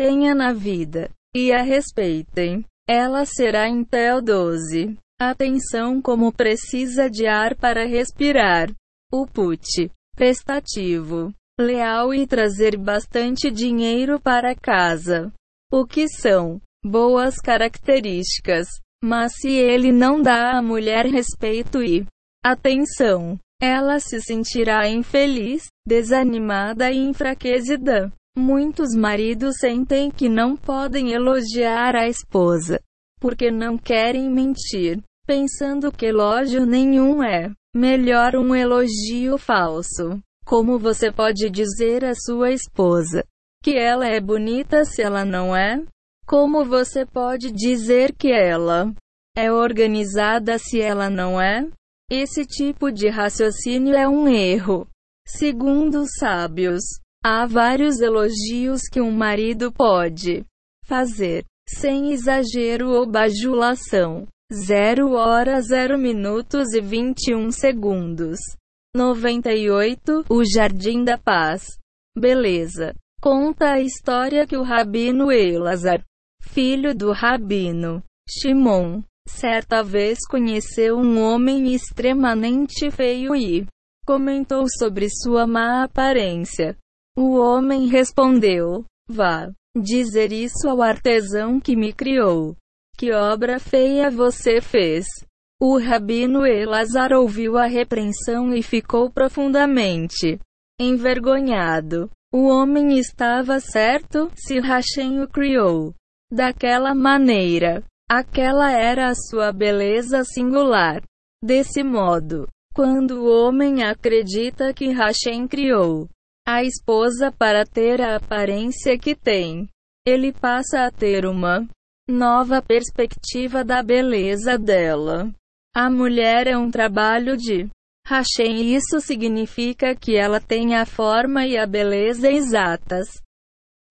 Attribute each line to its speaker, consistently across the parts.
Speaker 1: tenha na vida e a respeitem. Ela será Intel 12. Atenção como precisa de ar para respirar. O put, prestativo, leal e trazer bastante dinheiro para casa. O que são boas características. Mas se ele não dá à mulher respeito e atenção, ela se sentirá infeliz, desanimada e enfraquecida. Muitos maridos sentem que não podem elogiar a esposa, porque não querem mentir, pensando que elogio nenhum é melhor um elogio falso. Como você pode dizer à sua esposa que ela é bonita se ela não é? Como você pode dizer que ela é organizada se ela não é? Esse tipo de raciocínio é um erro. Segundo os sábios, há vários elogios que um marido pode fazer, sem exagero ou bajulação. 0 horas 0 minutos e 21 segundos. 98 O Jardim da Paz. Beleza. Conta a história que o rabino Elazar, filho do rabino Shimon, certa vez conheceu um homem extremamente feio e comentou sobre sua má aparência. O homem respondeu: Vá dizer isso ao artesão que me criou. Que obra feia você fez! O rabino Elazar ouviu a repreensão e ficou profundamente envergonhado. O homem estava certo, se Hashem o criou daquela maneira. Aquela era a sua beleza singular. Desse modo, quando o homem acredita que Hashem criou a esposa para ter a aparência que tem, ele passa a ter uma nova perspectiva da beleza dela. A mulher é um trabalho de Hashem e isso significa que ela tem a forma e a beleza exatas,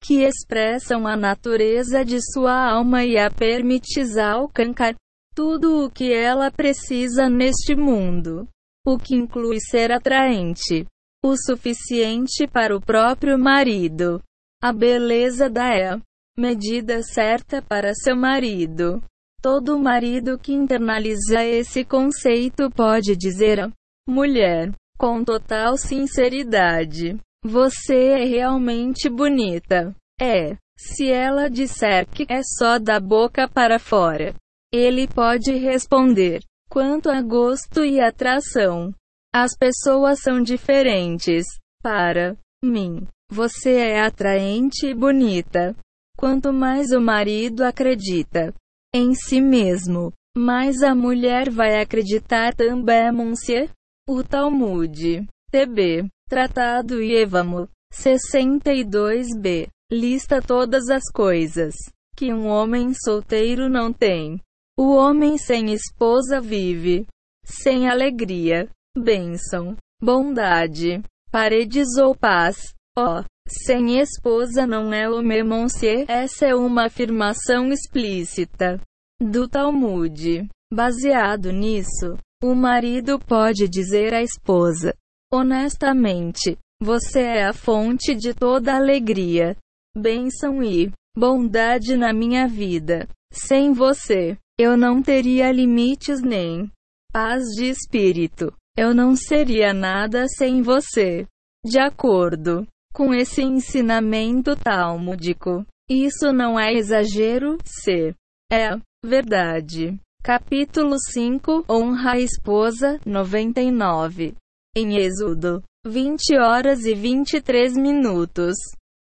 Speaker 1: que expressam a natureza de sua alma e a permites alcançar tudo o que ela precisa neste mundo, o que inclui ser atraente, o suficiente para o próprio marido. A beleza da é medida certa para seu marido. Todo marido que internaliza esse conceito pode dizer a Mulher, com total sinceridade, você é realmente bonita. É. Se ela disser que é só da boca para fora, ele pode responder: quanto a gosto e atração. As pessoas são diferentes. Para mim, você é atraente e bonita. Quanto mais o marido acredita em si mesmo, mais a mulher vai acreditar também, monsieur. O Talmud. TB. Tratado Yevamo. 62b. Lista todas as coisas que um homem solteiro não tem. O homem sem esposa vive sem alegria, bênção, bondade, paredes ou paz. Ó, oh, sem esposa não é o memoncie. Essa é uma afirmação explícita do Talmud. Baseado nisso, o marido pode dizer à esposa: honestamente, você é a fonte de toda alegria, bênção e bondade na minha vida. Sem você, eu não teria limites nem paz de espírito. Eu não seria nada sem você. De acordo com esse ensinamento talmúdico, isso não é exagero, se é verdade. Capítulo 5 Honra a esposa 99 Em Êxodo 20 horas e 23 minutos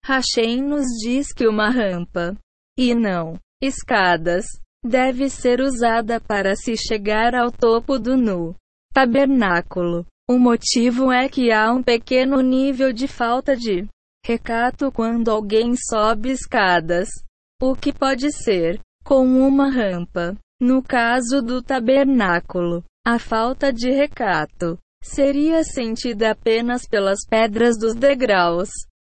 Speaker 1: Hashem nos diz que uma rampa e não escadas deve ser usada para se chegar ao topo do nu tabernáculo. O motivo é que há um pequeno nível de falta de recato quando alguém sobe escadas, o que pode ser com uma rampa. No caso do tabernáculo, a falta de recato seria sentida apenas pelas pedras dos degraus.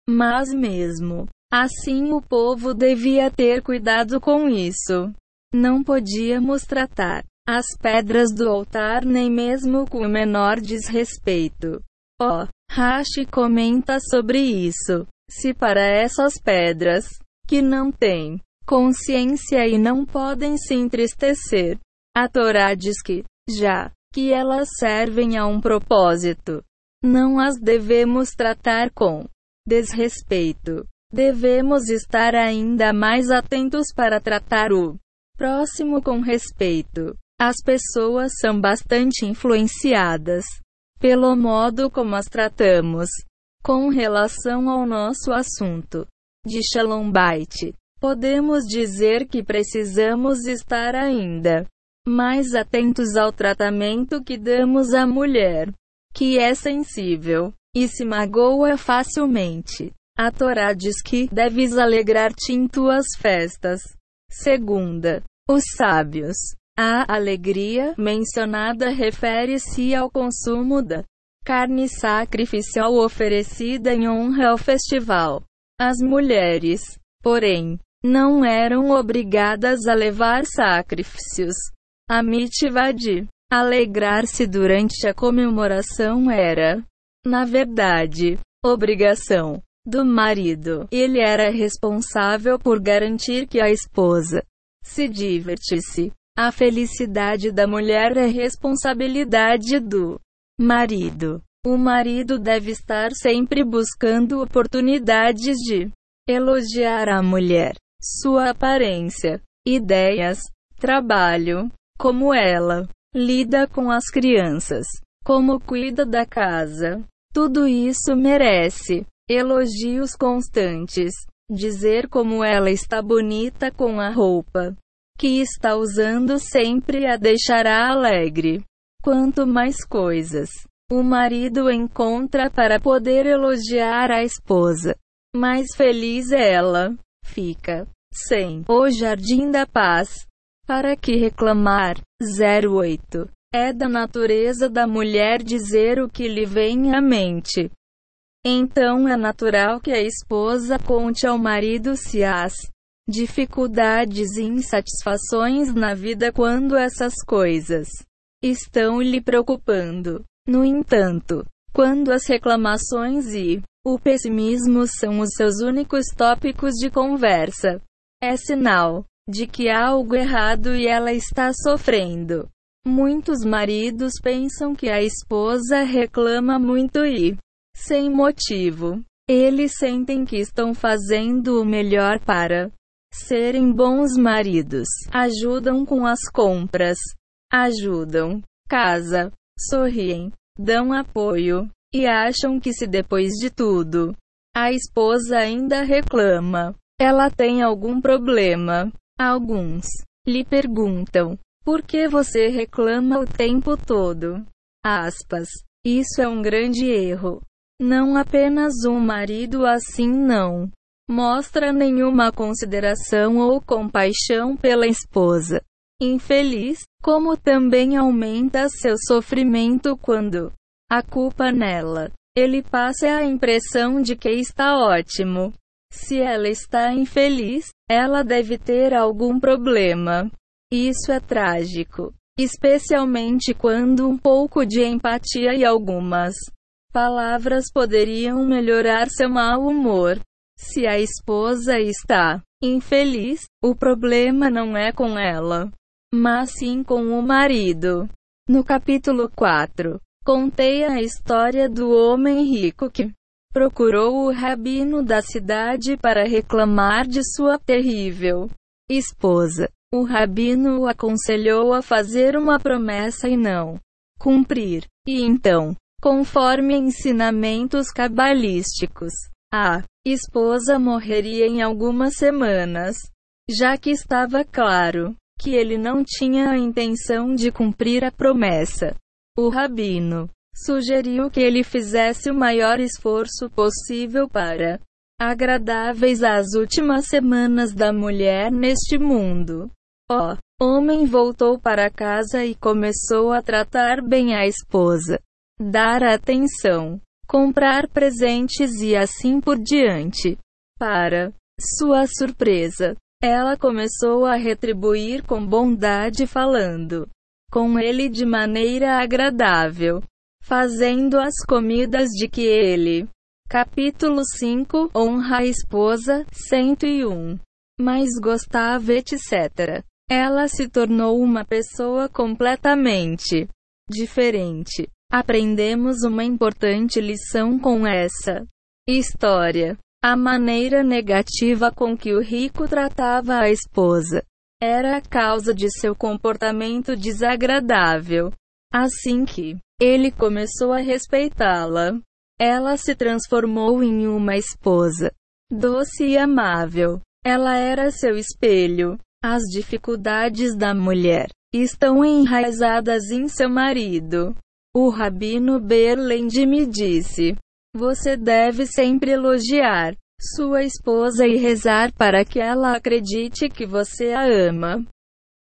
Speaker 1: Mas mesmo assim, o povo devia ter cuidado com isso. Não podíamos tratar as pedras do altar nem mesmo com o menor desrespeito. Ó, oh, Rashi comenta sobre isso. Se para essas pedras que não têm consciência e não podem se entristecer. A Torá diz que, já que elas servem a um propósito, não as devemos tratar com desrespeito. Devemos estar ainda mais atentos para tratar o próximo com respeito. As pessoas são bastante influenciadas pelo modo como as tratamos. Com relação ao nosso assunto de Shalom podemos dizer que precisamos estar ainda mais atentos ao tratamento que damos à mulher, que é sensível e se magoa facilmente. A Torá diz que deves alegrar-te em tuas festas. Segunda, os sábios a alegria mencionada refere-se ao consumo da carne sacrificial oferecida em honra ao festival. As mulheres, porém, não eram obrigadas a levar sacrifícios. A mitzvah de alegrar-se durante a comemoração era, na verdade, obrigação do marido. Ele era responsável por garantir que a esposa se divertisse a felicidade da mulher é responsabilidade do marido. O marido deve estar sempre buscando oportunidades de elogiar a mulher, sua aparência, ideias, trabalho, como ela lida com as crianças, como cuida da casa. Tudo isso merece elogios constantes. Dizer como ela está bonita com a roupa, que está usando sempre a deixará alegre. Quanto mais coisas o marido encontra para poder elogiar a esposa, mais feliz ela fica. Sem o jardim da paz. Para que reclamar? 08. É da natureza da mulher dizer o que lhe vem à mente. Então é natural que a esposa conte ao marido se as dificuldades e insatisfações na vida quando essas coisas estão lhe preocupando. No entanto, quando as reclamações e o pessimismo são os seus únicos tópicos de conversa, é sinal de que há algo errado e ela está sofrendo. Muitos maridos pensam que a esposa reclama muito e, sem motivo, eles sentem que estão fazendo o melhor para serem bons maridos, ajudam com as compras, ajudam, casa, sorriem, dão apoio, e acham que se depois de tudo, a esposa ainda reclama, ela tem algum problema. Alguns lhe perguntam: por que você reclama o tempo todo? Aspas. Isso é um grande erro. Não apenas um marido assim não mostra nenhuma consideração ou compaixão pela esposa infeliz, como também aumenta seu sofrimento quando a culpa nela. Ele passa a impressão de que está ótimo. Se ela está infeliz, ela deve ter algum problema. Isso é trágico, especialmente quando um pouco de empatia e algumas palavras poderiam melhorar seu mau humor. Se a esposa está infeliz, o problema não é com ela, mas sim com o marido. No capítulo 4, contei a história do homem rico que procurou o rabino da cidade para reclamar de sua terrível esposa. O rabino o aconselhou a fazer uma promessa e não cumprir. E então, conforme ensinamentos cabalísticos, a esposa morreria em algumas semanas, já que estava claro que ele não tinha a intenção de cumprir a promessa. O rabino sugeriu que ele fizesse o maior esforço possível para agradáveis às últimas semanas da mulher neste mundo. O homem voltou para casa e começou a tratar bem a esposa, dar atenção, comprar presentes e assim por diante. Para sua surpresa, ela começou a retribuir com bondade, falando com ele de maneira agradável, fazendo as comidas de que ele Capítulo 5 Honra a esposa 101. Mas gostava, etc. Ela se tornou uma pessoa completamente diferente. Aprendemos uma importante lição com essa história. A maneira negativa com que o rico tratava a esposa era a causa de seu comportamento desagradável. Assim que ele começou a respeitá-la, ela se transformou em uma esposa doce e amável. Ela era seu espelho. As dificuldades da mulher estão enraizadas em seu marido. O rabino Berland me disse: Você deve sempre elogiar sua esposa e rezar para que ela acredite que você a ama.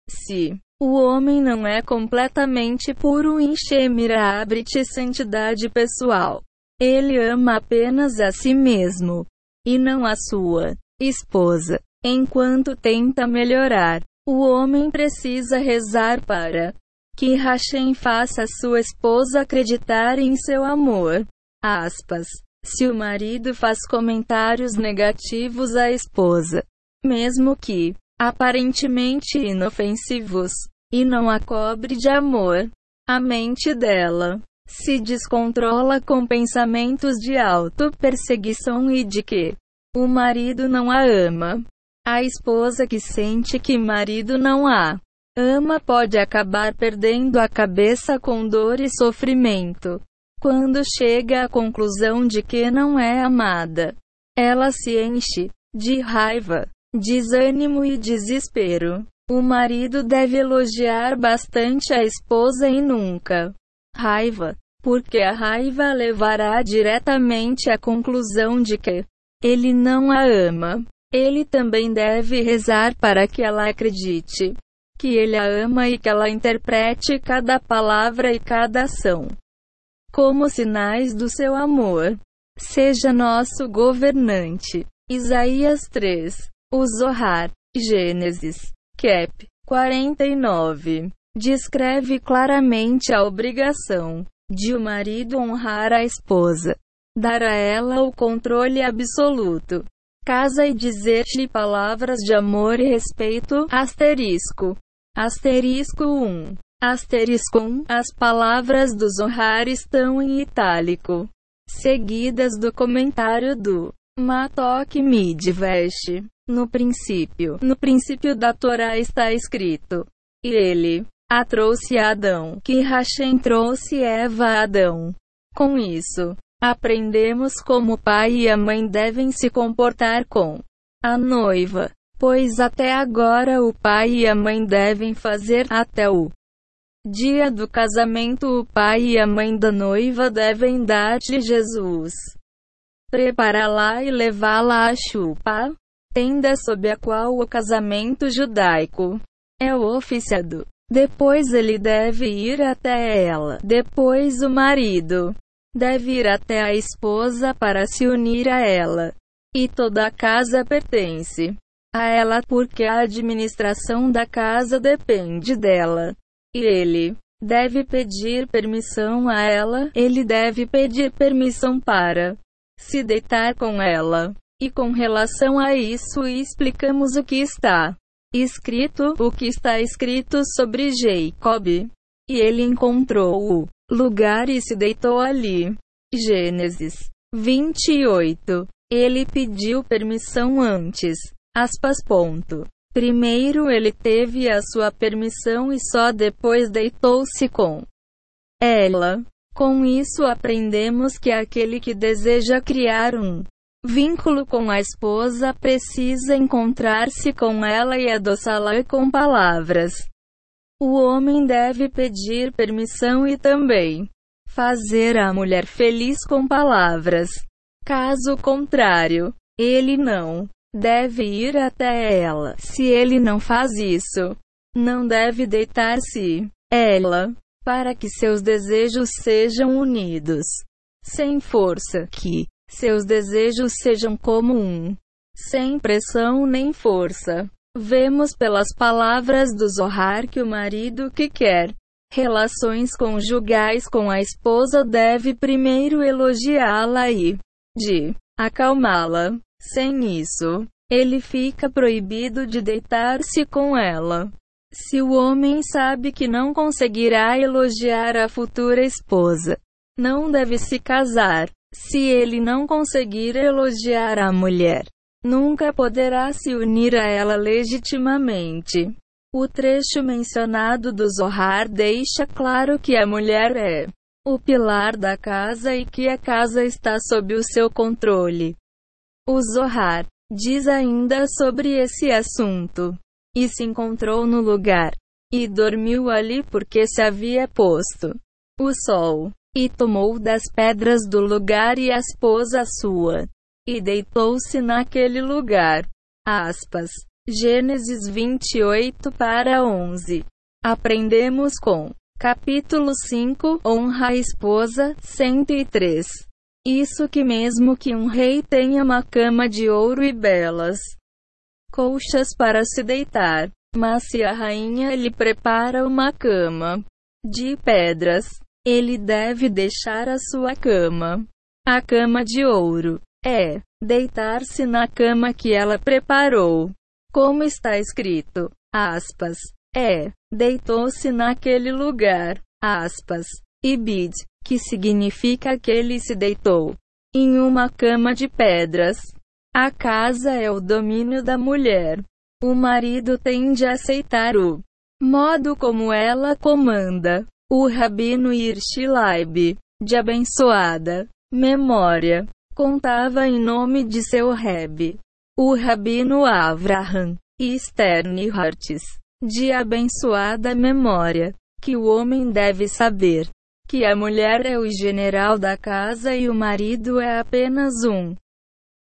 Speaker 1: Se o homem não é completamente puro em Shemira abre-te santidade pessoal. Ele ama apenas a si mesmo e não a sua esposa. Enquanto tenta melhorar, o homem precisa rezar para que Hashem faça sua esposa acreditar em seu amor. Aspas. Se o marido faz comentários negativos à esposa, mesmo que aparentemente inofensivos, e não a cobre de amor, a mente dela se descontrola com pensamentos de auto-perseguição e de que o marido não a ama. A esposa que sente que marido não a ama pode acabar perdendo a cabeça com dor e sofrimento. Quando chega à conclusão de que não é amada, ela se enche de raiva, desânimo e desespero. O marido deve elogiar bastante a esposa e nunca raiva, porque a raiva levará diretamente à conclusão de que ele não a ama. Ele também deve rezar para que ela acredite que ele a ama e que ela interprete cada palavra e cada ação como sinais do seu amor. Seja nosso governante. Isaías 3. O Zohar. Gênesis. Cap. 49. Descreve claramente a obrigação de o marido honrar a esposa, dar a ela o controle absoluto, casa e dizer-lhe palavras de amor e respeito. Asterisco. Asterisco 1. Asterisco 1. As palavras do Zohar estão em itálico, seguidas do comentário do Matok Midvest. No princípio, no princípio da Torá está escrito: E ele a trouxe a Adão, que Hashem trouxe Eva a Adão. Com isso, aprendemos como o pai e a mãe devem se comportar com a noiva, pois até agora o pai e a mãe devem fazer até o dia do casamento o pai e a mãe da noiva devem dar-lhe Jesus. Prepará-la e levá-la à chupa, tenda sob a qual o casamento judaico é oficiado. Depois ele deve ir até ela. Depois o marido deve ir até a esposa para se unir a ela. E toda a casa pertence a ela porque a administração da casa depende dela. E ele deve pedir permissão a ela, ele deve pedir permissão para se deitar com ela. E com relação a isso, explicamos o que está escrito, o que está escrito sobre Jacob. E ele encontrou o lugar e se deitou ali. Gênesis 28. Ele pediu permissão antes. Aspas. Ponto. Primeiro ele teve a sua permissão e só depois deitou-se com ela. Com isso aprendemos que aquele que deseja criar um vínculo com a esposa precisa encontrar-se com ela e adoçá-la com palavras. O homem deve pedir permissão e também fazer a mulher feliz com palavras. Caso contrário, ele não deve ir até ela. Se ele não faz isso, não deve deitar-se ela para que seus desejos sejam unidos sem força, que seus desejos sejam como um, sem pressão nem força. Vemos pelas palavras do Zohar que o marido que quer relações conjugais com a esposa deve primeiro elogiá-la e de acalmá-la. Sem isso, ele fica proibido de deitar-se com ela. Se o homem sabe que não conseguirá elogiar a futura esposa, não deve se casar. Se ele não conseguir elogiar a mulher, nunca poderá se unir a ela legitimamente. O trecho mencionado do Zohar deixa claro que a mulher é o pilar da casa e que a casa está sob o seu controle. O Zohar diz ainda sobre esse assunto. E se encontrou no lugar. E dormiu ali porque se havia posto o sol. E tomou das pedras do lugar e as pôs a sua. E deitou-se naquele lugar. Aspas. Gênesis 28 para 11. Aprendemos com capítulo 5 Honra a esposa 103. Isso que mesmo que um rei tenha uma cama de ouro e belas colchas para se deitar, mas se a rainha lhe prepara uma cama de pedras, ele deve deixar a sua cama. A cama de ouro é deitar-se na cama que ela preparou. Como está escrito, aspas, é, deitou-se naquele lugar, aspas, e que significa que ele se deitou em uma cama de pedras. A casa é o domínio da mulher. O marido tende a aceitar o modo como ela comanda. O rabino Irshilaib, de abençoada memória, contava em nome de seu rebe, o Rabino Avraham Sternhartz, de abençoada memória, que o homem deve saber que a mulher é o general da casa e o marido é apenas um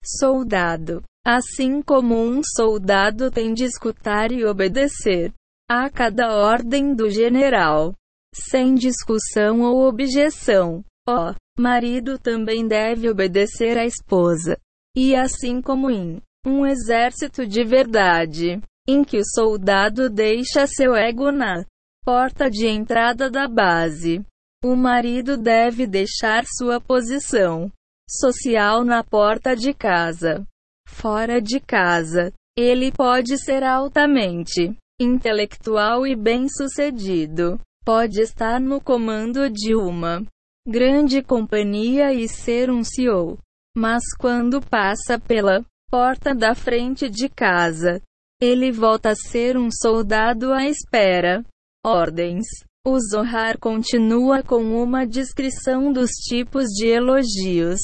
Speaker 1: soldado. Assim como um soldado tem de escutar e obedecer a cada ordem do general, sem discussão ou objeção. O marido também deve obedecer à esposa. E assim como em um exército de verdade, em que o soldado deixa seu ego na porta de entrada da base. O marido deve deixar sua posição social na porta de casa. Fora de casa, ele pode ser altamente intelectual e bem-sucedido. Pode estar no comando de uma grande companhia e ser um CEO. Mas quando passa pela porta da frente de casa. Ele volta a ser um soldado à espera. Ordens. O Zohar continua com uma descrição dos tipos de elogios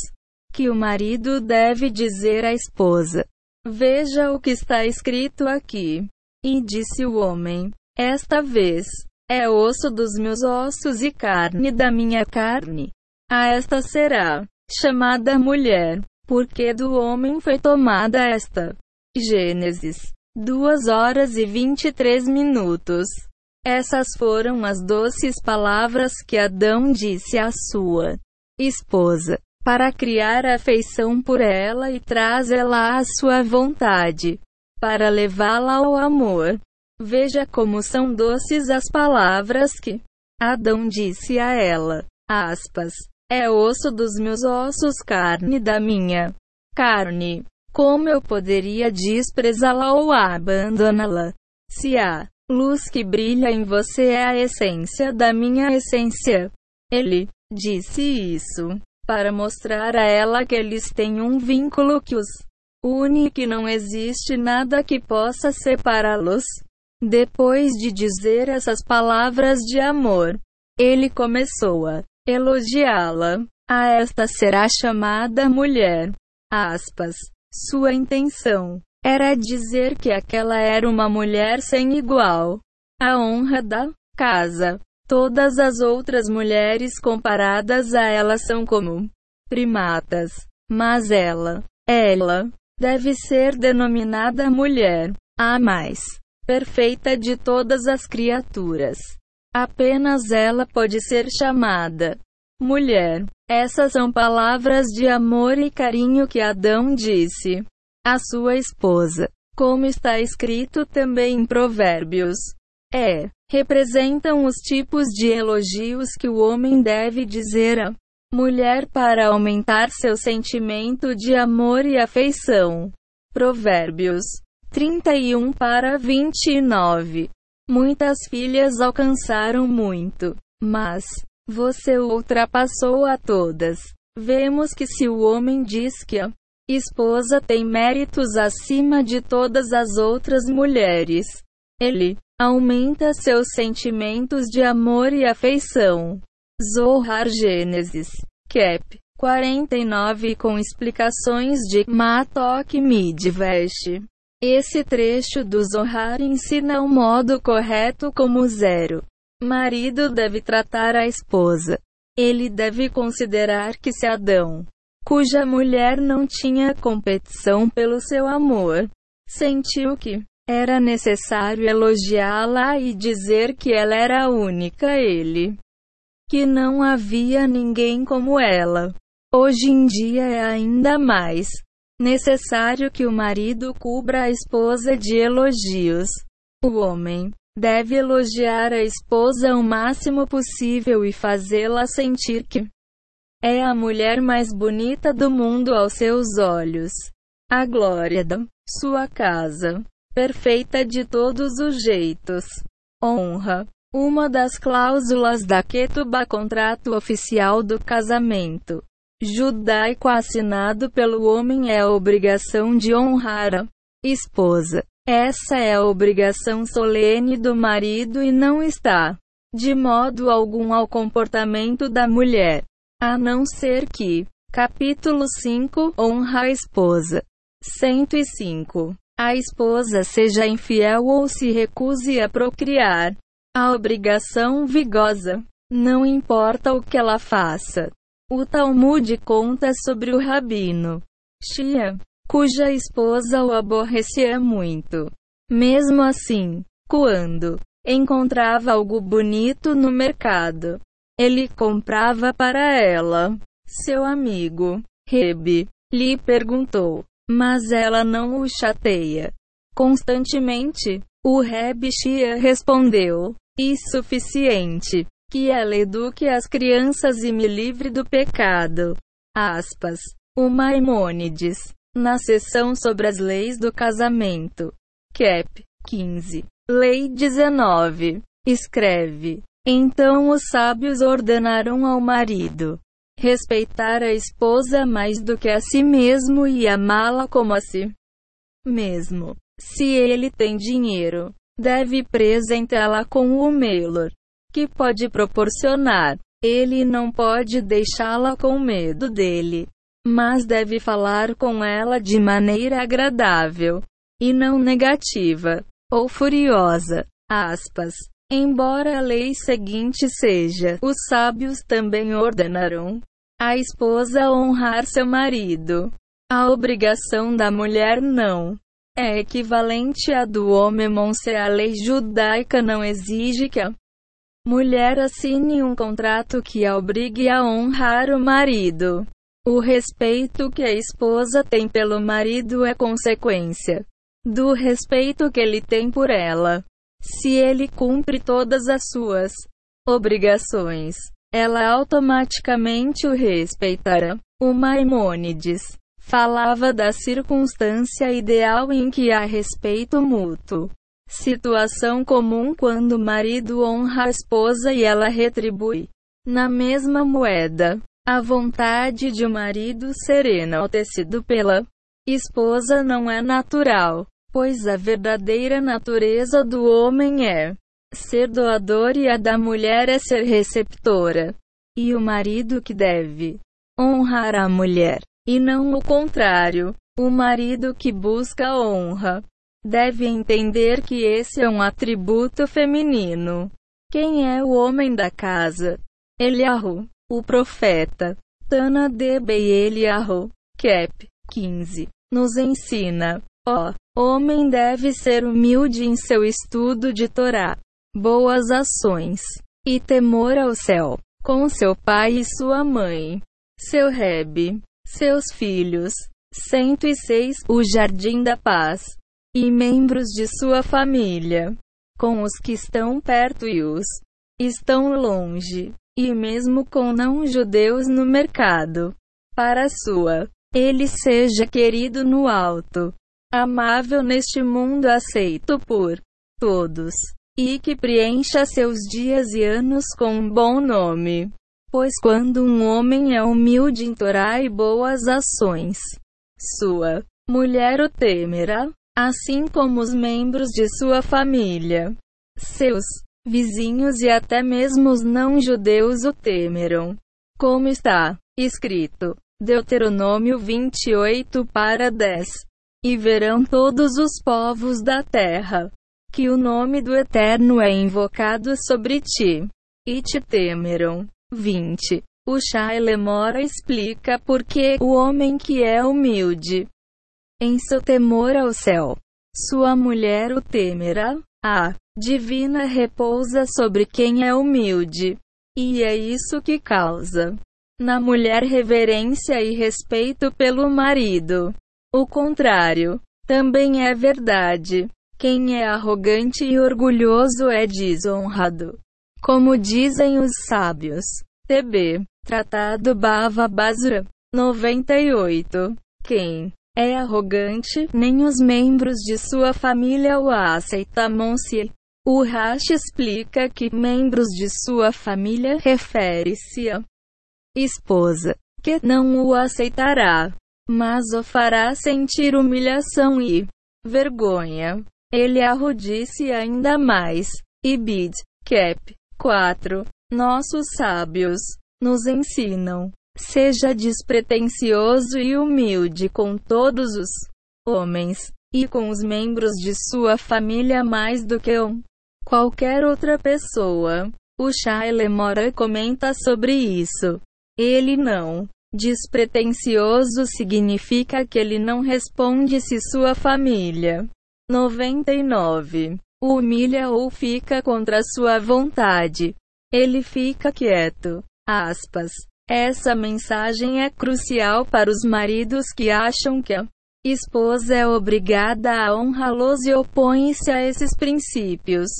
Speaker 1: que o marido deve dizer à esposa. Veja o que está escrito aqui. E disse o homem: Esta vez é osso dos meus ossos e carne da minha carne. A esta será chamada mulher porque do homem foi tomada esta. Gênesis 2 horas e 23 minutos. Essas foram as doces palavras que Adão disse à sua esposa, para criar afeição por ela e trazê-la à sua vontade, para levá-la ao amor. Veja como são doces as palavras que Adão disse a ela. Aspas. É osso dos meus ossos, carne da minha carne. Como eu poderia desprezá-la ou abandoná-la? Se a luz que brilha em você é a essência da minha essência. Ele disse isso para mostrar a ela que eles têm um vínculo que os une e que não existe nada que possa separá-los. Depois de dizer essas palavras de amor, ele começou a elogiá-la. A esta será chamada mulher. Aspas. Sua intenção era dizer que aquela era uma mulher sem igual. A honra da casa. Todas as outras mulheres comparadas a ela são como primatas. Mas ela, ela, deve ser denominada mulher, a mais perfeita de todas as criaturas. Apenas ela pode ser chamada mulher. Essas são palavras de amor e carinho que Adão disse à sua esposa, como está escrito também em Provérbios. É, representam os tipos de elogios que o homem deve dizer a mulher para aumentar seu sentimento de amor e afeição. Provérbios 31 para 29. Muitas filhas alcançaram muito, mas você ultrapassou a todas. Vemos que se o homem diz que a esposa tem méritos acima de todas as outras mulheres, ele aumenta seus sentimentos de amor e afeição. Zohar Gênesis, Cap 49 com explicações de Matok Midvest. Esse trecho do Zohar ensina o modo correto como zero. Marido deve tratar a esposa. Ele deve considerar que se Adão, cuja mulher não tinha competição pelo seu amor, sentiu que era necessário elogiá-la e dizer que ela era única ele que não havia ninguém como ela. Hoje em dia é ainda mais necessário que o marido cubra a esposa de elogios. O homem deve elogiar a esposa o máximo possível e fazê-la sentir que é a mulher mais bonita do mundo aos seus olhos. A glória da sua casa, perfeita de todos os jeitos. Honra, uma das cláusulas da Ketubá contrato oficial do casamento judaico assinado pelo homem é a obrigação de honrar a esposa. Essa é a obrigação solene do marido e não está, de modo algum, ao comportamento da mulher. A não ser que, capítulo 5, honra a esposa. 105. A esposa seja infiel ou se recuse a procriar. A obrigação vigosa. Não importa o que ela faça. O Talmud conta sobre o rabino Shia, cuja esposa o aborrecia muito. Mesmo assim, quando encontrava algo bonito no mercado, ele comprava para ela. Seu amigo, Rebe, lhe perguntou, mas ela não o chateia constantemente? O Reb Shia respondeu, suficiente. Que ela eduque as crianças e me livre do pecado. Aspas. O Maimônides. Na seção sobre as leis do casamento. Cap. 15. Lei 19. Escreve. Então os sábios ordenaram ao marido respeitar a esposa mais do que a si mesmo e amá-la como a si mesmo. Se ele tem dinheiro, deve presentá-la com o melhor que pode proporcionar. Ele não pode deixá-la com medo dele, mas deve falar com ela de maneira agradável e não negativa ou furiosa. Aspas. Embora a lei seguinte seja, os sábios também ordenarão a esposa honrar seu marido. A obrigação da mulher não é equivalente à do homem se a lei judaica não exige que a mulher assine um contrato que a obrigue a honrar o marido. O respeito que a esposa tem pelo marido é consequência do respeito que ele tem por ela. Se ele cumpre todas as suas obrigações, ela automaticamente o respeitará. O Maimônides Falava da circunstância ideal em que há respeito mútuo. Situação comum quando o marido honra a esposa e ela retribui. Na mesma moeda, a vontade de um marido ser enaltecido pela esposa não é natural, pois a verdadeira natureza do homem é ser doador e a da mulher é ser receptora. E o marido que deve honrar a mulher e não o contrário. O marido que busca honra deve entender que esse é um atributo feminino. Quem é o homem da casa? Eliahu, o profeta. Tana de Eliahu, Cap 15, nos ensina: ó, homem deve ser humilde em seu estudo de Torá, boas ações e temor ao céu, com seu pai e sua mãe. Seu Rebe, seus filhos, 106, o Jardim da Paz, e membros de sua família, com os que estão perto e os estão longe, e mesmo com não-judeus no mercado. Para sua, ele seja querido no alto, amável neste mundo aceito por todos, e que preencha seus dias e anos com um bom nome. Pois quando um homem é humilde em Torá e boas ações, sua mulher o temerá, assim como os membros de sua família, seus vizinhos e até mesmo os não-judeus o temeram. Como está escrito, Deuteronômio 28 para 10. E verão todos os povos da terra, que o nome do Eterno é invocado sobre ti, e te temeram. 20. O Shai Lemora explica por que o homem que é humilde, em seu temor ao céu, sua mulher o temerá, a divina repousa sobre quem é humilde. E é isso que causa na mulher reverência e respeito pelo marido. O contrário também é verdade. Quem é arrogante e orgulhoso é desonrado. Como dizem os sábios. TB. Tratado Bava Basura. 98. Quem é arrogante, nem os membros de sua família o aceitam-se. O Rashi explica que membros de sua família refere-se a esposa, que não o aceitará, mas o fará sentir humilhação e vergonha. Ele arrudice ainda mais. Ibid, Cap. 4. Nossos sábios nos ensinam. Seja despretensioso e humilde com todos os homens, e com os membros de sua família mais do que um qualquer outra pessoa. O Shaile Mora comenta sobre isso. Ele não. Despretensioso significa que ele não responde se sua família 99 humilha ou fica contra sua vontade. Ele fica quieto. Aspas. Essa mensagem é crucial para os maridos que acham que a esposa é obrigada a honrá-los e opõe-se a esses princípios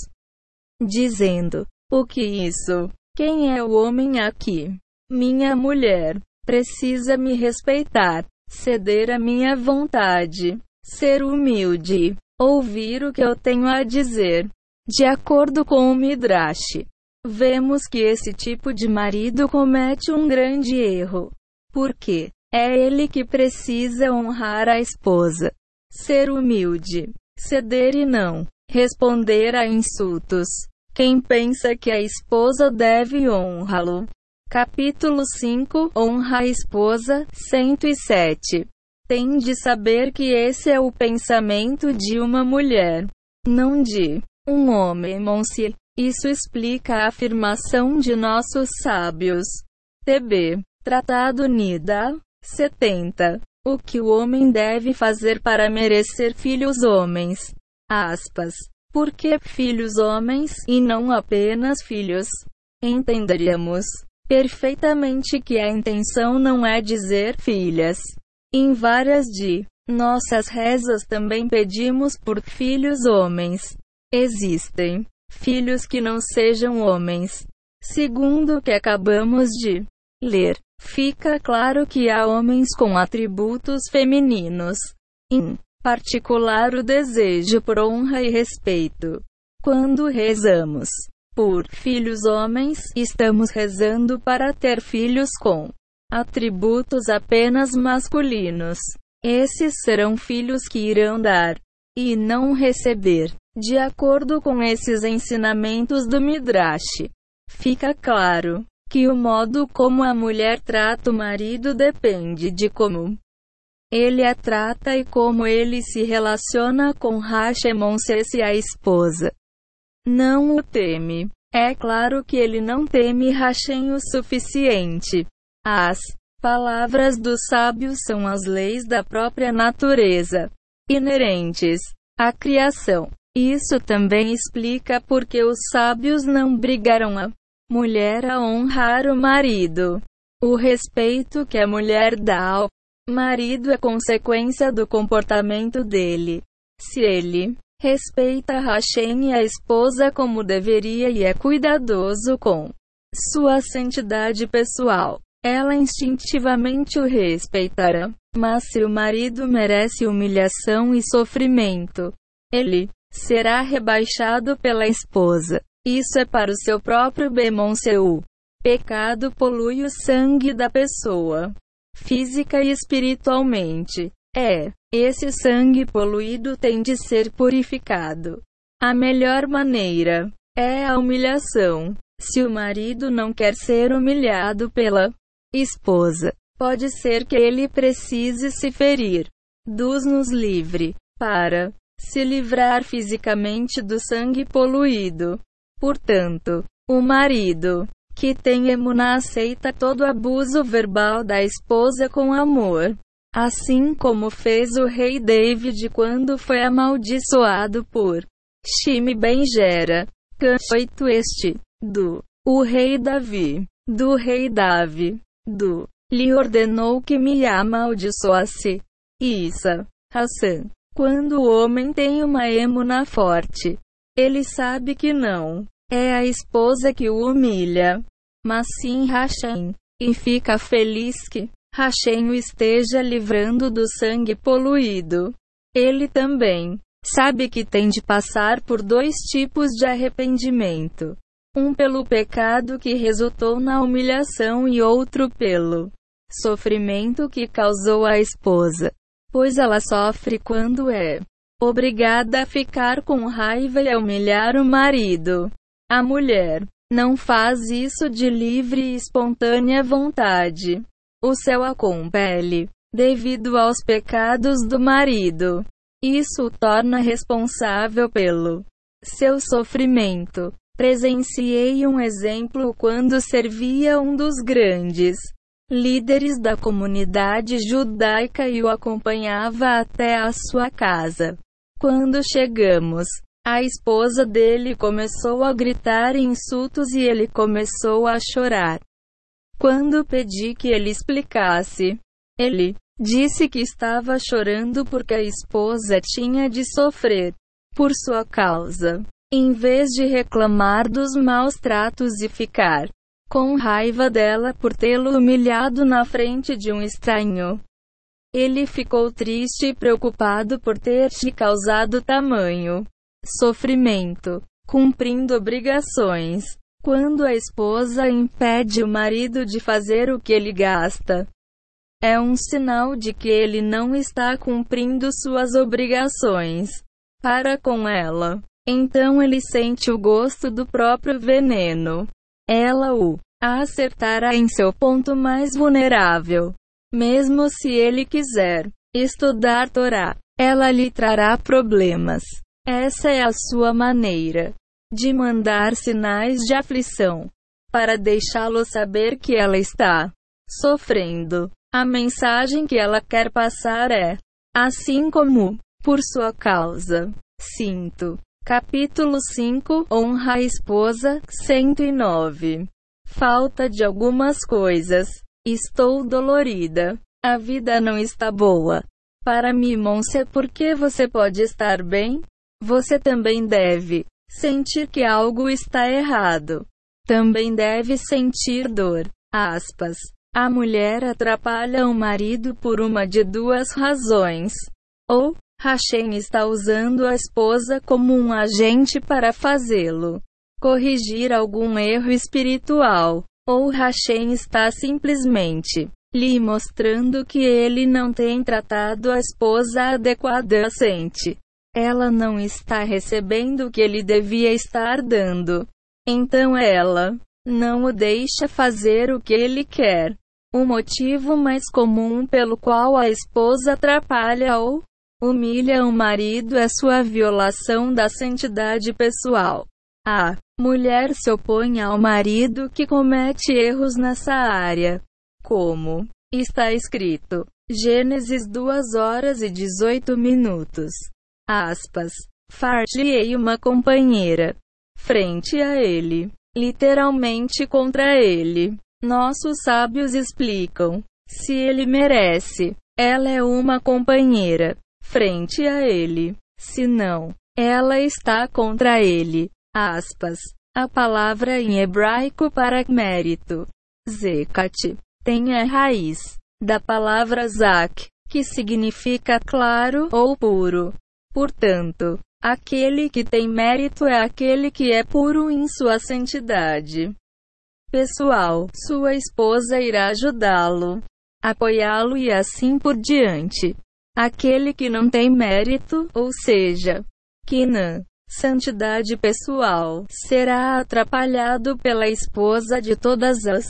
Speaker 1: dizendo: O que isso? Quem é o homem aqui? Minha mulher. Precisa me respeitar, ceder à minha vontade, ser humilde, ouvir o que eu tenho a dizer. De acordo com o Midrash, vemos que esse tipo de marido comete um grande erro. Porque é ele que precisa honrar a esposa, ser humilde, ceder e não responder a insultos. Quem pensa que a esposa deve honrá-lo. Capítulo 5 Honra a esposa 107 Tem de saber que esse é o pensamento de uma mulher, não de um homem. Monsi. Isso explica a afirmação de nossos sábios. TB. Tratado Nida 70. O que o homem deve fazer para merecer filhos homens. Aspas. Porque filhos homens, e não apenas filhos. Entenderíamos perfeitamente que a intenção não é dizer filhas. Em várias de nossas rezas também pedimos por filhos homens. Existem filhos que não sejam homens. Segundo o que acabamos de ler, fica claro que há homens com atributos femininos. Em particular o desejo por honra e respeito. Quando rezamos por filhos homens, estamos rezando para ter filhos com atributos apenas masculinos. Esses serão filhos que irão dar e não receber. De acordo com esses ensinamentos do Midrash, fica claro que o modo como a mulher trata o marido depende de como ele a trata e como ele se relaciona com Hashemon-se a esposa. Não o teme. É claro que ele não teme Hashem o suficiente. As palavras dos sábios são as leis da própria natureza, inerentes à criação. Isso também explica porque os sábios não brigaram a mulher a honrar o marido. O respeito que a mulher dá ao Marido é consequência do comportamento dele. Se ele respeita Hashem e a esposa como deveria e é cuidadoso com sua santidade pessoal. Ela instintivamente o respeitará. Mas se o marido merece humilhação e sofrimento, ele será rebaixado pela esposa. Isso é para o seu próprio bem, seu pecado polui o sangue da pessoa, física e espiritualmente. É, esse sangue poluído tem de ser purificado. A melhor maneira é a humilhação. Se o marido não quer ser humilhado pela esposa, pode ser que ele precise se ferir. Deus nos livre para se livrar fisicamente do sangue poluído. Portanto, o marido que tem emuna aceita todo abuso verbal da esposa com amor. Assim como fez o rei David quando foi amaldiçoado por Shime Bengera. 8 Este, do, o rei Davi, do rei Davi, do, lhe ordenou que me amaldiçoasse. Isa, Hassan, quando o homem tem uma emuna forte, ele sabe que não é a esposa que o humilha, mas sim Hashem, e fica feliz que Hashem o esteja livrando do sangue poluído. Ele também sabe que tem de passar por dois tipos de arrependimento: um pelo pecado que resultou na humilhação e outro pelo sofrimento que causou à esposa pois ela sofre quando é obrigada a ficar com raiva e a humilhar o marido. A mulher não faz isso de livre e espontânea vontade. O céu a compele, devido aos pecados do marido. Isso o torna responsável pelo seu sofrimento. Presenciei um exemplo quando servia um dos grandes líderes da comunidade judaica e o acompanhava até a sua casa. Quando chegamos, a esposa dele começou a gritar insultos e ele começou a chorar. Quando pedi que ele explicasse, ele disse que estava chorando porque a esposa tinha de sofrer por sua causa, em vez de reclamar dos maus tratos e ficar com raiva dela por tê-lo humilhado na frente de um estranho. Ele ficou triste e preocupado por ter te causado tamanho sofrimento, cumprindo obrigações. Quando a esposa impede o marido de fazer o que ele gasta, é um sinal de que ele não está cumprindo suas obrigações para com ela. Então ele sente o gosto do próprio veneno ela o acertará em seu ponto mais vulnerável. Mesmo se ele quiser estudar Torá, ela lhe trará problemas. Essa é a sua maneira de mandar sinais de aflição para deixá-lo saber que ela está sofrendo. A mensagem que ela quer passar é: assim como, por sua causa, sinto Capítulo 5 Honra a esposa 109 Falta de algumas coisas. Estou dolorida. A vida não está boa. Para mim, Monse, por que você pode estar bem? Você também deve sentir que algo está errado. Também deve sentir dor. Aspas. A mulher atrapalha o marido por uma de duas razões. Ou, Hashem está usando a esposa como um agente para fazê-lo corrigir algum erro espiritual, ou Hashem está simplesmente lhe mostrando que ele não tem tratado a esposa adequadamente. Ela não está recebendo o que ele devia estar dando. Então ela não o deixa fazer o que ele quer. O motivo mais comum pelo qual a esposa atrapalha ou humilha o marido é sua violação da santidade pessoal. A mulher se opõe ao marido que comete erros nessa área. Como está escrito, Gênesis 2 horas e 18 minutos. Aspas. Fartiei uma companheira. Frente a ele. Literalmente contra ele. Nossos sábios explicam. Se ele merece, ela é uma companheira frente a ele. Se não, ela está contra ele. Aspas. A palavra em hebraico para mérito, zekat, tem a raiz da palavra zak, que significa claro ou puro. Portanto, aquele que tem mérito é aquele que é puro em sua santidade pessoal. Sua esposa irá ajudá-lo, apoiá-lo e assim por diante. Aquele que não tem mérito, ou seja, que não santidade pessoal, será atrapalhado pela esposa de todas as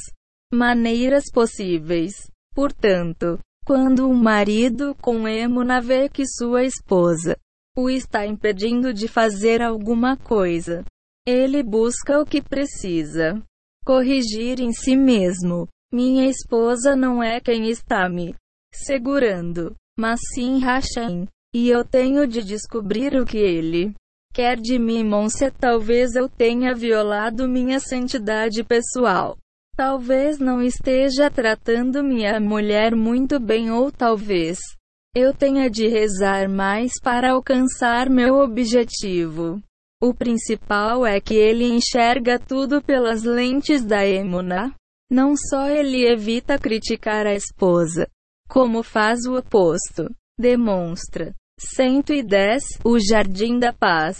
Speaker 1: maneiras possíveis. Portanto, quando um marido com emuna vê que sua esposa o está impedindo de fazer alguma coisa, ele busca o que precisa corrigir em si mesmo. Minha esposa não é quem está me segurando, mas sim Hashem. E eu tenho de descobrir o que ele quer de mim, Monse. Talvez eu tenha violado minha santidade pessoal. Talvez não esteja tratando minha mulher muito bem, ou talvez eu tenha de rezar mais para alcançar meu objetivo. O principal é que ele enxerga tudo pelas lentes da emuna. Não só ele evita criticar a esposa, como faz o oposto. Demonstra. 110. O Jardim da Paz.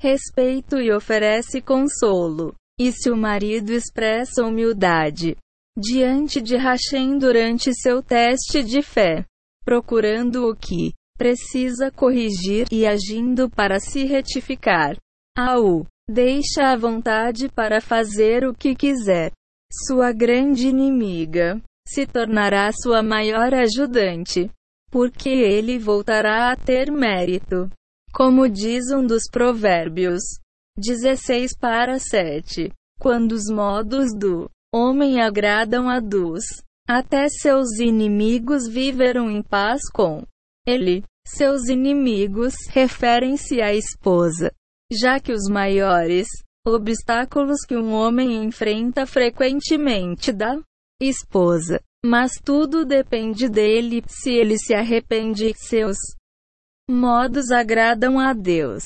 Speaker 1: Respeito e oferece consolo. E se o marido expressa humildade diante de Hashem durante seu teste de fé, procurando o que precisa corrigir e agindo para se retificar, Au deixa à vontade para fazer o que quiser. Sua grande inimiga se tornará sua maior ajudante, porque ele voltará a ter mérito. Como diz um dos provérbios 16 para 7. Quando os modos do homem agradam a Deus, até seus inimigos viveram em paz com ele. Seus inimigos referem-se à esposa, já que os maiores obstáculos que um homem enfrenta frequentemente da esposa. Mas tudo depende dele, se ele se arrepende, seus modos agradam a Deus.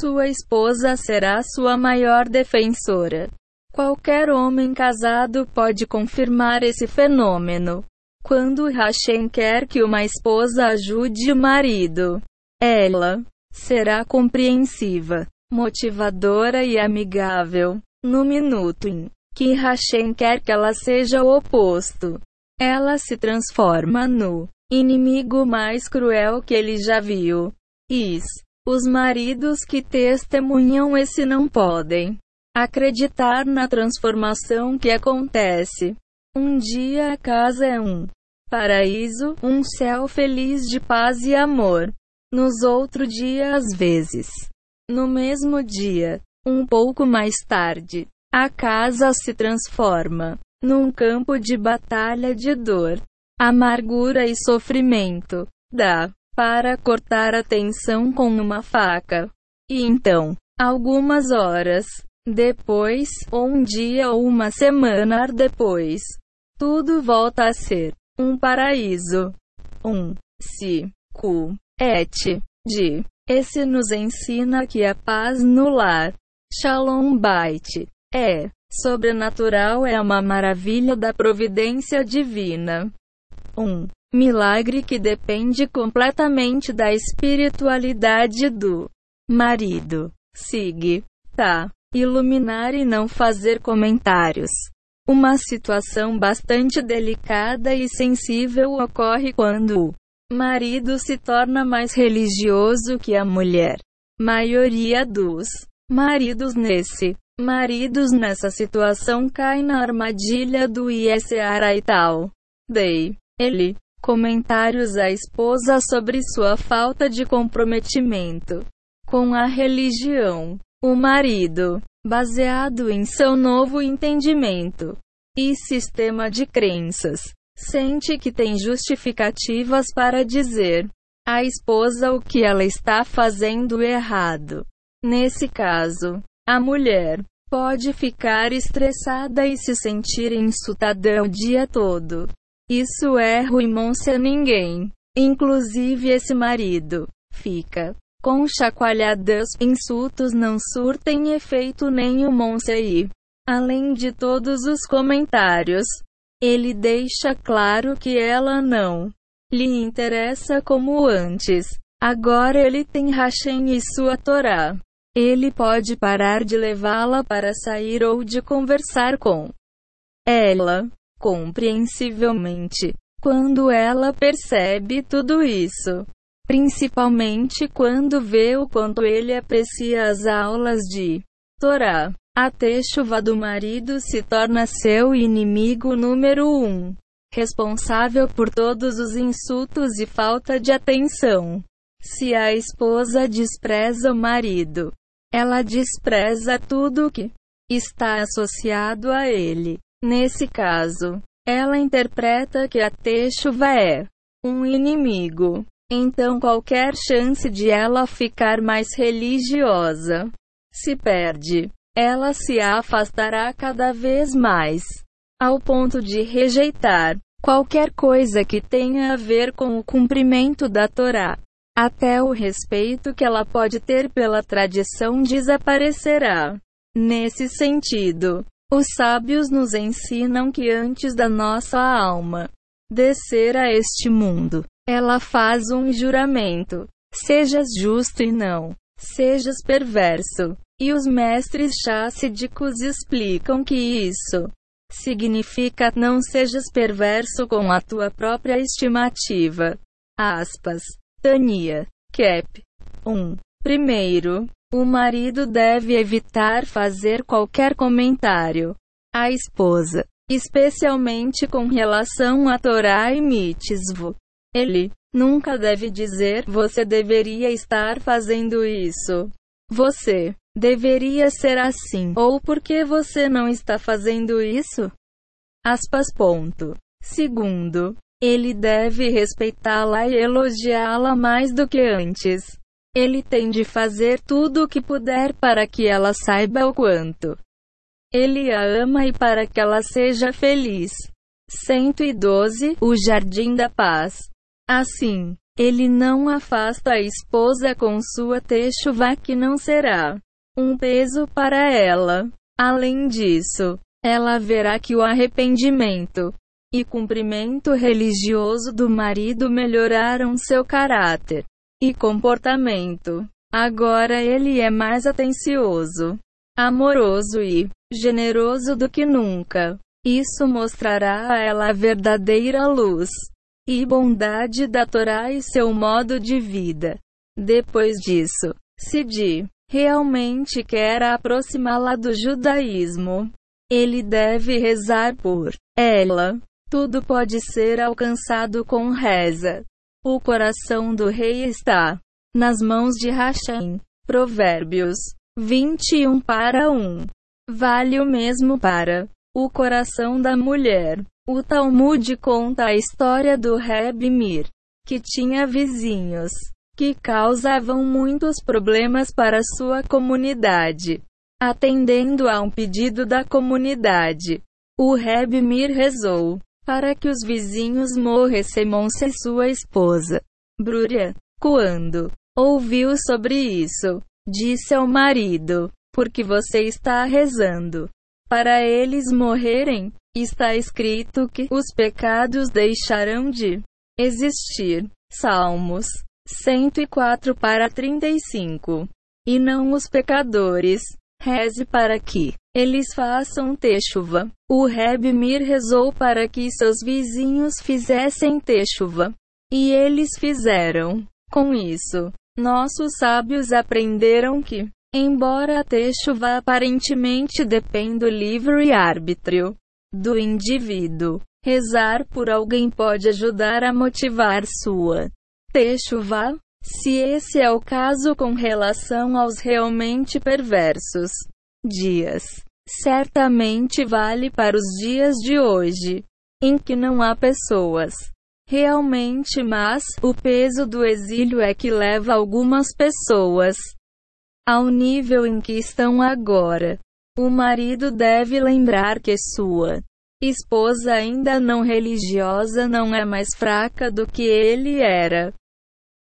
Speaker 1: Sua esposa será sua maior defensora. Qualquer homem casado pode confirmar esse fenômeno. Quando Hashem quer que uma esposa ajude o marido, ela será compreensiva motivadora e amigável. No minuto em que Hashem quer que ela seja o oposto, ela se transforma no inimigo mais cruel que ele já viu. Is. Os maridos que testemunham esse não podem acreditar na transformação que acontece. Um dia a casa é um paraíso, um céu feliz de paz e amor. Nos outro dia às vezes no mesmo dia, um pouco mais tarde, a casa se transforma num campo de batalha de dor, amargura e sofrimento. Dá para cortar a tensão com uma faca. E então, algumas horas depois, um dia ou uma semana depois, tudo volta a ser um paraíso. Um si, cu, et, de esse nos ensina que a paz no lar, Shalom Bait, é sobrenatural, é uma maravilha da providência divina. Um milagre que depende completamente da espiritualidade do marido. Sig. Tá. Iluminar e não fazer comentários. Uma situação bastante delicada e sensível ocorre quando Marido se torna mais religioso que a mulher. Maioria dos maridos nesse maridos nessa situação caem na armadilha do ISAR e tal. Dei ele comentários à esposa sobre sua falta de comprometimento com a religião. O marido, baseado em seu novo entendimento e sistema de crenças, Sente que tem justificativas para dizer à esposa o que ela está fazendo errado. Nesse caso, a mulher pode ficar estressada e se sentir insultada o dia todo. Isso é ruim, se ninguém, inclusive esse marido, fica Com chacoalhadas, insultos não surtem efeito nenhum e, além de todos os comentários, ele deixa claro que ela não lhe interessa como antes. Agora ele tem Hashem e sua Torá. Ele pode parar de levá-la para sair ou de conversar com ela. Compreensivelmente, quando ela percebe tudo isso, principalmente quando vê o quanto ele aprecia as aulas de Torá, a techuva do marido se torna seu inimigo número um, responsável por todos os insultos e falta de atenção. Se a esposa despreza o marido, ela despreza tudo que está associado a ele. Nesse caso, ela interpreta que a Teixuva é um inimigo. Então qualquer chance de ela ficar mais religiosa se perde. Ela se afastará cada vez mais, ao ponto de rejeitar qualquer coisa que tenha a ver com o cumprimento da Torá. Até o respeito que ela pode ter pela tradição desaparecerá. Nesse sentido, os sábios nos ensinam que antes da nossa alma descer a este mundo, ela faz um juramento: sejas justo e não sejas perverso. E os mestres chácidicos explicam que isso significa não sejas perverso com a tua própria estimativa. Aspas. Tania. Cap. 1. Primeiro, o marido deve evitar fazer qualquer comentário à esposa, especialmente com relação a Torá e mitzvot. Ele nunca deve dizer: Você deveria estar fazendo isso. Você deveria ser assim. Ou por que você não está fazendo isso? Aspas. Ponto. Segundo, ele deve respeitá-la e elogiá-la mais do que antes. Ele tem de fazer tudo o que puder para que ela saiba o quanto ele a ama e para que ela seja feliz. 112 O Jardim da Paz. Assim, ele não afasta a esposa com sua techuva que não será um peso para ela. Além disso, ela verá que o arrependimento e cumprimento religioso do marido melhoraram seu caráter e comportamento. Agora ele é mais atencioso, amoroso e generoso do que nunca. Isso mostrará a ela a verdadeira luz e bondade da Torá e seu modo de vida. Depois disso, Sidi realmente quer aproximá-la do judaísmo. Ele deve rezar por ela. Tudo pode ser alcançado com reza. O coração do rei está nas mãos de Hashem. Provérbios 21 para 1. Vale o mesmo para o coração da mulher. O Talmud conta a história do Reb Mir, que tinha vizinhos que causavam muitos problemas para sua comunidade. Atendendo a um pedido da comunidade, o Reb Mir rezou para que os vizinhos morressem e sua esposa. Brúria, quando ouviu sobre isso, disse ao marido: Porque você está rezando para eles morrerem? Está escrito que os pecados deixarão de existir. Salmos 104 para 35. E não os pecadores. Reze para que eles façam techuva. O Reb Mir rezou para que seus vizinhos fizessem techuva. E eles fizeram. Com isso, nossos sábios aprenderam que, embora a techuva aparentemente dependa do livre arbítrio do indivíduo, rezar por alguém pode ajudar a motivar sua techuva. Se esse é o caso com relação aos realmente perversos dias certamente vale para os dias de hoje, em que não há pessoas realmente mas o peso do exílio é que leva algumas pessoas ao nível em que estão agora. O marido deve lembrar que sua esposa ainda não religiosa não é mais fraca do que ele era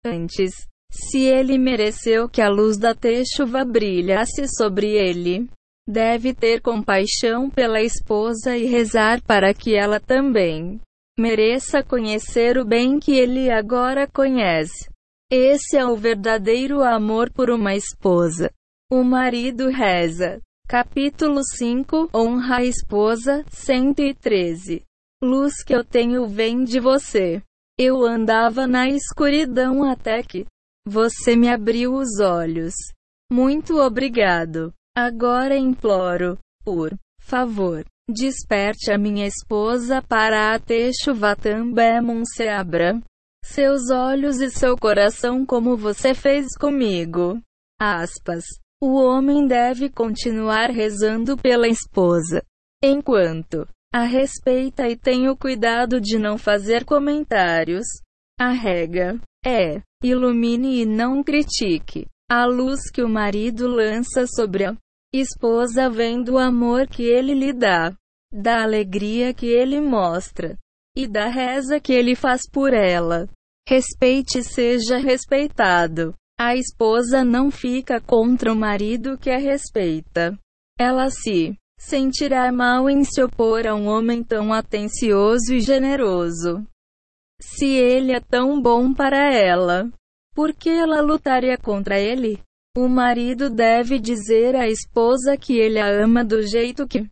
Speaker 1: antes. Se ele mereceu que a luz da techuva brilhasse sobre ele, deve ter compaixão pela esposa e rezar para que ela também mereça conhecer o bem que ele agora conhece. Esse é o verdadeiro amor por uma esposa. O marido reza. Capítulo 5 Honra a esposa, 113. Luz que eu tenho vem de você. Eu andava na escuridão até que você me abriu os olhos. Muito obrigado. Agora imploro, por favor, desperte a minha esposa para a Techuvatambemun se abra seus olhos e seu coração como você fez comigo. Aspas. O homem deve continuar rezando pela esposa, enquanto a respeita e tem o cuidado de não fazer comentários. A regra é: ilumine e não critique. A luz que o marido lança sobre a esposa vem do amor que ele lhe dá, da alegria que ele mostra e da reza que ele faz por ela. Respeite e seja respeitado. A esposa não fica contra o marido que a respeita. Ela se sentirá mal em se opor a um homem tão atencioso e generoso. Se ele é tão bom para ela, por que ela lutaria contra ele? O marido deve dizer à esposa que ele a ama do jeito que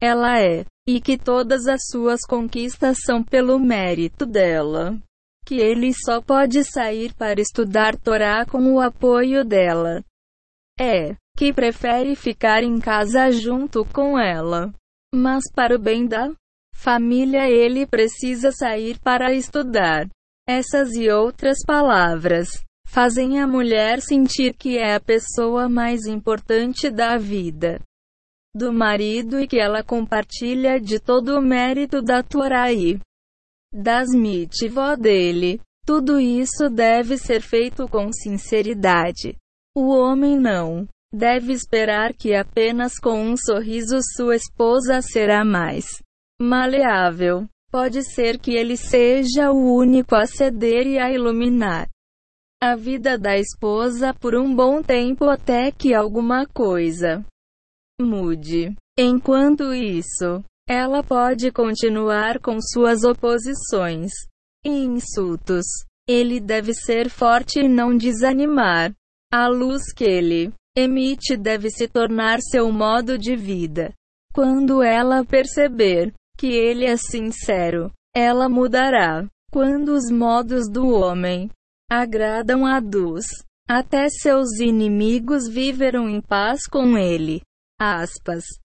Speaker 1: ela é, e que todas as suas conquistas são pelo mérito dela. Que ele só pode sair para estudar Torá com o apoio dela. É, que prefere ficar em casa junto com ela. Mas para o bem da família ele precisa sair para estudar. Essas e outras palavras fazem a mulher sentir que é a pessoa mais importante da vida do marido e que ela compartilha de todo o mérito da Torá das mitivó dele. Tudo isso deve ser feito com sinceridade. O homem não deve esperar que apenas com um sorriso sua esposa será mais maleável. Pode ser que ele seja o único a ceder e a iluminar a vida da esposa por um bom tempo até que alguma coisa mude. Enquanto isso, ela pode continuar com suas oposições e insultos. Ele deve ser forte e não desanimar. A luz que ele emite deve se tornar seu modo de vida. Quando ela perceber que ele é sincero, ela mudará. Quando os modos do homem agradam a Deus, até seus inimigos viveram em paz com ele. Aspas.